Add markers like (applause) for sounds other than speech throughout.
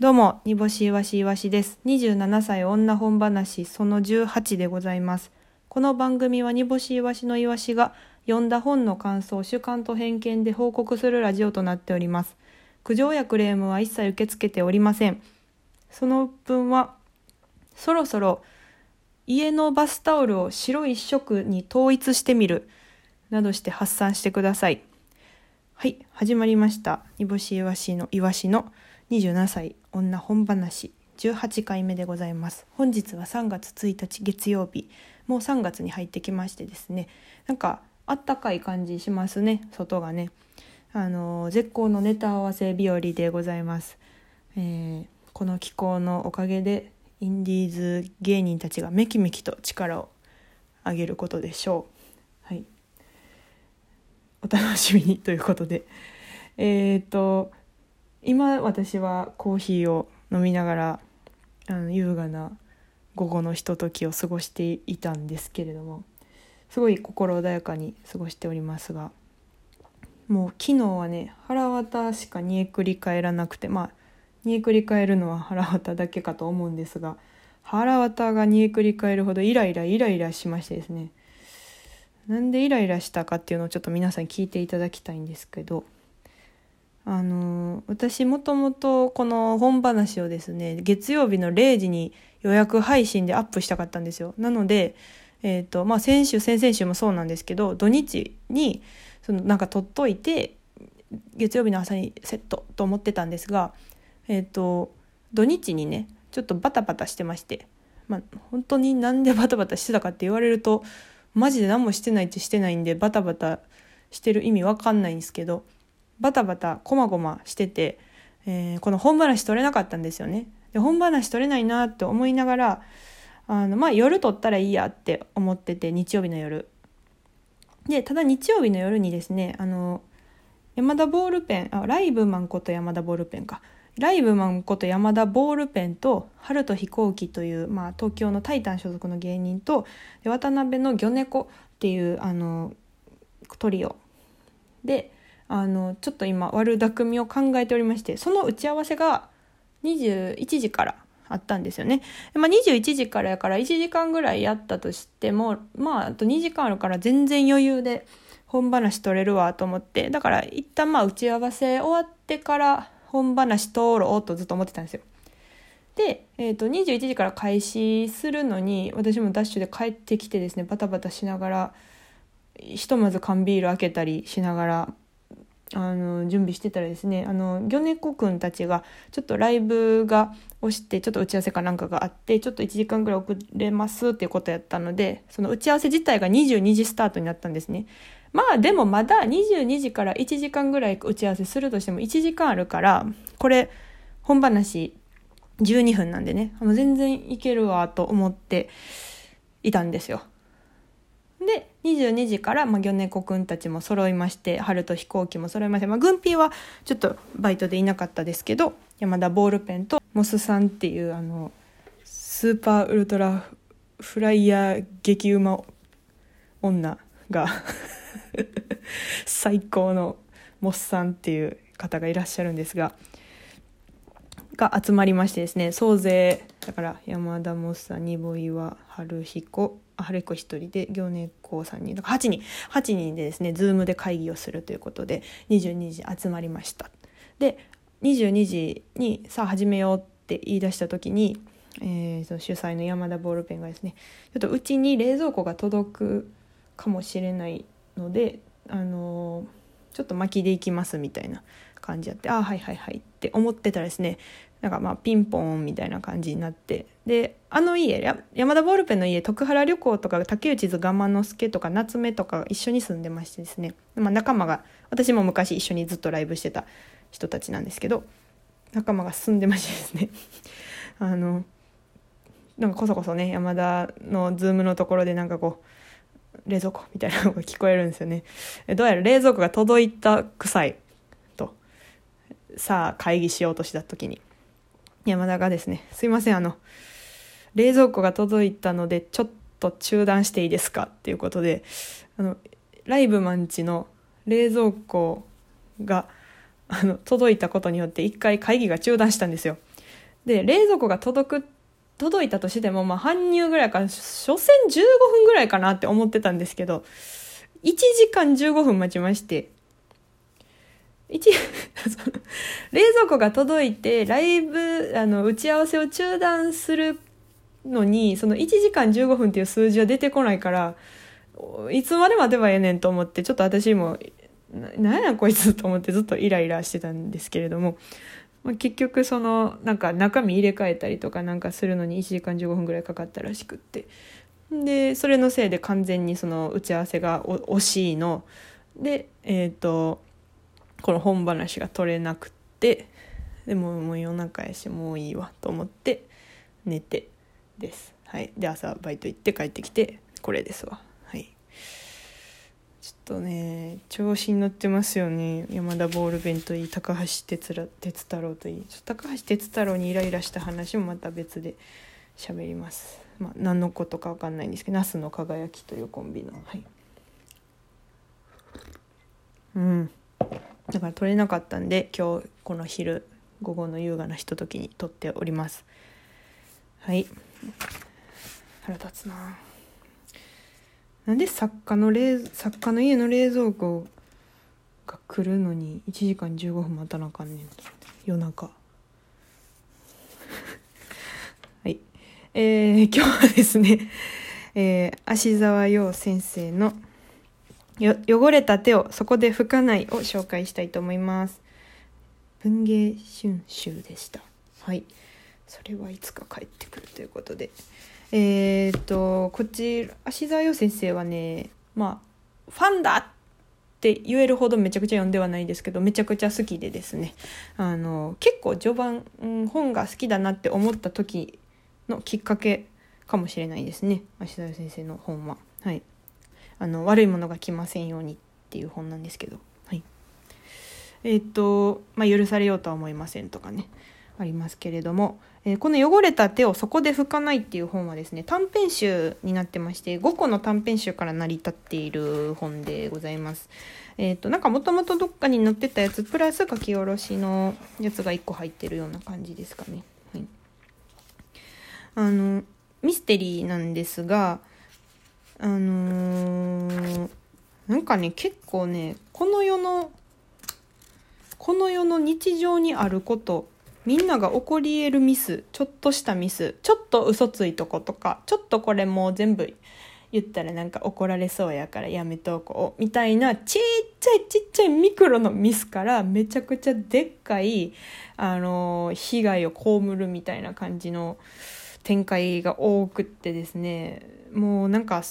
どうも、煮干しいわしいわしです。27歳女本話その18でございます。この番組は煮干しいわしのいわしが読んだ本の感想、主観と偏見で報告するラジオとなっております。苦情やクレームは一切受け付けておりません。その分は、そろそろ家のバスタオルを白一色に統一してみるなどして発散してください。はい、始まりました。煮干しいわしのいわしの27歳女本話18回目でございます。本日は3月1日月曜日。もう3月に入ってきましてですね。なんかあったかい感じしますね、外がね。あの絶好のネタ合わせ日和でございます。えーこの気候のおかげでインディーズ芸人たちがめきめきと力を上げることでしょう。はい。お楽しみにということで。えっ、と、今私はコーヒーを飲みながらあの優雅な午後のひとときを過ごしていたんですけれどもすごい心穏やかに過ごしておりますがもう昨日はね腹渡しか煮えくり返らなくてまあ煮えくり返るのは腹渡だけかと思うんですが腹渡が煮えくり返るほどイライライライラしましてですねなんでイライラしたかっていうのをちょっと皆さん聞いていただきたいんですけどあの私もともとこの本話をですね月曜日の0時に予約配信でアップしたかったんですよ。なので、えーとまあ、先週先々週もそうなんですけど土日にそのなんか撮っといて月曜日の朝にセットと思ってたんですが、えー、と土日にねちょっとバタバタしてまして、まあ、本当になんでバタバタしてたかって言われるとマジで何もしてないってしてないんでバタバタしてる意味わかんないんですけどバタバタこまごましてて、えーこの本話取れなかったんですよね。で本話取れないなって思いながらあの、まあ、夜撮ったらいいやって思ってて日曜日の夜。でただ日曜日の夜にですねあの山田ボールペンあライブマンこと山田ボールペンかライブマンこと山田ボールペンと春と飛行機という、まあ、東京のタイタン所属の芸人と渡辺の魚猫っていうあのトリオであのちょっと今悪巧みを考えておりましてその打ち合わせが21時からあったんですよね。まあ、21時からやから1時間ぐらいやったとしてもまああと2時間あるから全然余裕で本話取れるわと思ってだから一旦まあ打ち合わせ終わってから本話通ろうとずっと思ってたんですよ。で、えー、と21時から開始するのに私もダッシュで帰ってきてですねバタバタしながらひとまず缶ビール開けたりしながらあの準備してたらですねあの魚猫くんたちがちょっとライブが押してちょっと打ち合わせかなんかがあってちょっと1時間ぐらい遅れますっていうことやったのでその打ち合わせ自体が22時スタートになったんですね。まあでもまだ22時から1時間ぐらい打ち合わせするとしても1時間あるからこれ本話12分なんでねあの全然いけるわと思っていたんですよ。22時から、まあ、魚猫くんたちも揃いまして春と飛行機も揃いまして、まあ、軍ピーはちょっとバイトでいなかったですけど山田ボールペンとモスさんっていうあのスーパーウルトラフライヤー激うま女が最高のモスさんっていう方がいらっしゃるんですがが集まりましてですね総勢だから山田モスさんにぼいは春彦春彦一人で行猫さん人だから8人。8人でですねズームで会議をするということで22時集まりました。で22時にさあ始めようって言い出した時に、えーその主催の山田ボールペンがですねちょっとうちに冷蔵庫が届くかもしれないのであのーちょっと巻きでいきますみたいな感じやってああはいはいはいって思ってたらですねなんかまあピンポンみたいな感じになってであの家山田ボールペンの家徳原旅行とか竹内図我慢之助とか夏目とか一緒に住んでましてですね、まあ、仲間が私も昔一緒にずっとライブしてた人たちなんですけど仲間が住んでましてですね (laughs) あのなんかこそこそね山田のズームのところでなんかこう冷蔵庫みたいなのが聞こえるんですよね。どうやら冷蔵庫が届いた臭いさあ会議しようとした時に。山田がですねすいませんあの冷蔵庫が届いたのでちょっと中断していいですかっていうことであのライブマンチの冷蔵庫があの届いたことによって一回会議が中断したんですよ。で冷蔵庫が届く届いたとしても、まあ、搬入ぐらいから所詮15分ぐらいかなって思ってたんですけど1時間15分待ちまして1 (laughs) 冷蔵庫が届いてライブあの打ち合わせを中断するのにその1時間15分っていう数字は出てこないからいつまで待てばええねんと思ってちょっと私もなんやこいつと思ってずっとイライラしてたんですけれども、まあ、結局そのなんか中身入れ替えたりとかなんかするのに1時間15分ぐらいかかったらしくって。でそれのせいで完全にその打ち合わせが惜しいの。でえっ、ー、とこの本話が取れなくってでももう夜中やしもういいわと思って寝てです。はい。で朝バイト行って帰ってきてこれですわ。はい。ちょっとね調子に乗ってますよね。山田ボールペンといい高橋哲太郎といい。ちょ高橋哲太郎にイライラした話もまた別で喋ります。まあ何のことか分かんないんですけど「那須の輝き」というコンビの。はい。うん。だから撮れなかったんで今日この昼午後の優雅なひとときに撮っております。はい。腹立つな。なんで作家の冷作家の家の冷蔵庫が来るのに1時間15分待たなあかんねん夜中。(laughs) はい。えー、今日はですね、えー、芦沢陽先生の「汚れた手をそこで拭かないを紹介したいと思います。文芸春秋でした。はい。それはいつか帰ってくるということで。えー、っとこっち芦沢洋先生はねまあファンだって言えるほどめちゃくちゃ読んではないですけどめちゃくちゃ好きでですね。あの結構序盤、うん、本が好きだなって思った時のきっかけかもしれないですね。芦沢先生の本は。はい。あの悪いものが来ませんようにっていう本なんですけど、はい、えっ、と、まあ、許されようとは思いませんとかねありますけれども、えー、この汚れた手をそこで拭かないっていう本はですね短編集になってまして5個の短編集から成り立っている本でございます。えっ、ー、となんかもともとどっかに載ってたやつプラス書き下ろしのやつが1個入ってるような感じですかね。はい、あのミステリーなんですがあのー、なんかね結構ねこの世のこの世の日常にあることみんなが起こり得るミスちょっとしたミスちょっと嘘ついとことかちょっとこれもう全部言ったらなんか怒られそうやからやめとこうみたいなちっちゃいちっちゃいミクロのミスからめちゃくちゃでっかい、あのー、被害を被るみたいな感じの展開が多くってですねもうなんか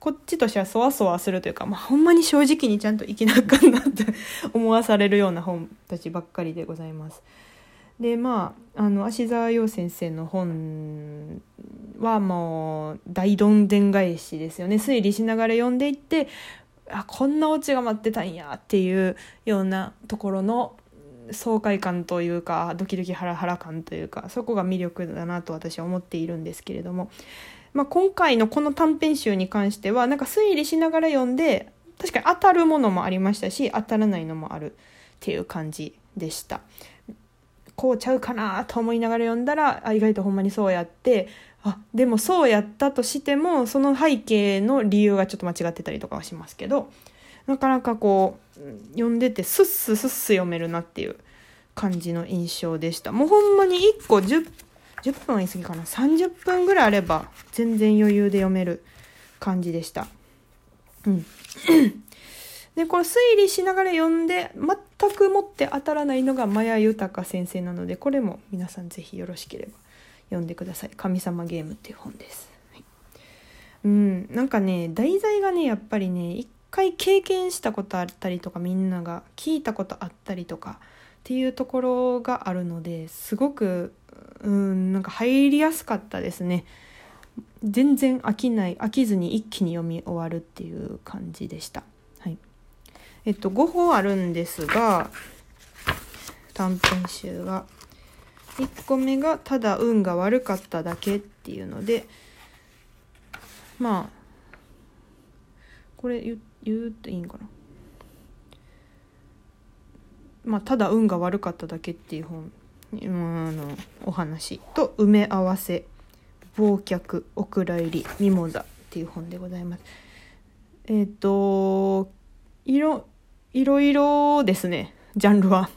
こっちとしてはそわそわするというか、まあ、ほんまに正直にちゃんと生きなあかんなって (laughs) 思わされるような本たちばっかりでございます。でまああの芦沢陽先生の本はもう大どんでん返しですよね推理しながら読んでいってあこんなオチが待ってたんやっていうようなところの爽快感というかドキドキハラハラ感というかそこが魅力だなと私は思っているんですけれどもまあ、今回のこの短編集に関してはなんか推理しながら読んで確かに当たるものもありましたし当たらないのもあるっていう感じでした。こうちゃうかなと思いながら読んだらあ意外とほんまにそうやってあでもそうやったとしてもその背景の理由がちょっと間違ってたりとかはしますけどなかなかこう読んでてスッススッス読めるなっていう感じの印象でした。もうほんまに1個10 10分は言い過ぎかな。30分ぐらいあれば全然余裕で読める感じでした。うん。(coughs) でこれ推理しながら読んで全くもって当たらないのがマヤ豊先生なのでこれも皆さん是非よろしければ読んでください「神様ゲーム」っていう本です、うん。なんかね題材がねやっぱりね一回経験したことあったりとかみんなが聞いたことあったりとかっていうところがあるのですごくうんなんか入りやすかったですね。全然飽きない飽きずに一気に読み終わるっていう感じでした。はい、えっと5本あるんですが短編集が。1個目が「ただ運が悪かっただけ」っていうのでまあこれ言って言うといいんかな。まあただ運が悪かっただけっていう本。うんあのお話と埋め合わせ。忘却お蔵入りミモザっていう本でございます。えっ、といろいろいろですね。ジャンルは。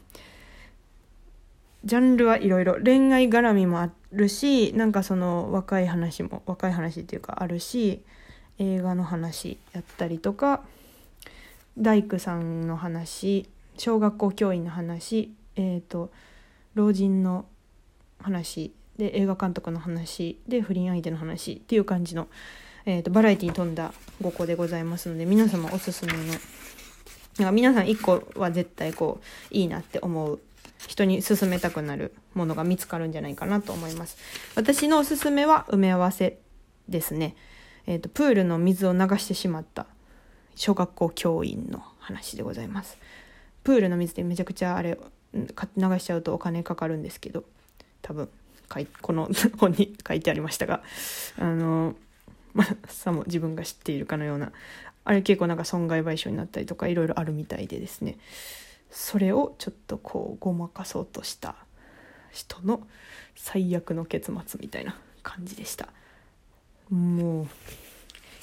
ジャンルはいろいろ。恋愛絡みもあるしなんかその若い話も若い話っていうかあるし映画の話やったりとか大工さんの話小学校教員の話えっ、と老人の話で映画監督の話で不倫相手の話っていう感じの、えー、とバラエティに富んだ5個でございますので皆様おすすめのなんか皆さん1個は絶対こういいなって思う人に勧めたくなるものが見つかるんじゃないかなと思います。私のおすすめは埋め合わせですね。えーと、プールの水を流してしまった。小学校教員の話でございます。プールの水ってめちゃくちゃあれ流しちゃうとお金かかるんですけど。多分この本に書いてありましたが。あのまあさも自分が知っているかのような。あれ結構なんか損害賠償になったりとかいろいろあるみたいでですね。それをちょっとこうごまかそうとした人の最悪の結末みたいな感じでした。もう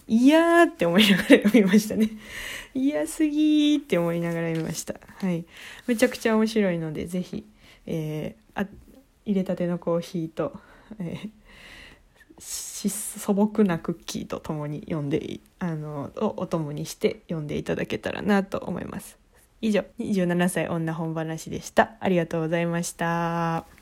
嫌って思いながら読みましたね。嫌すぎーって思いながら読みました。はい。めちゃくちゃ面白いので是非、えー、あ入れたてのコーヒーと、えー、素朴なクッキーとともに読んであのをお供にして読んでいただけたらなと思います。以上27歳女本話でした。ありがとうございました。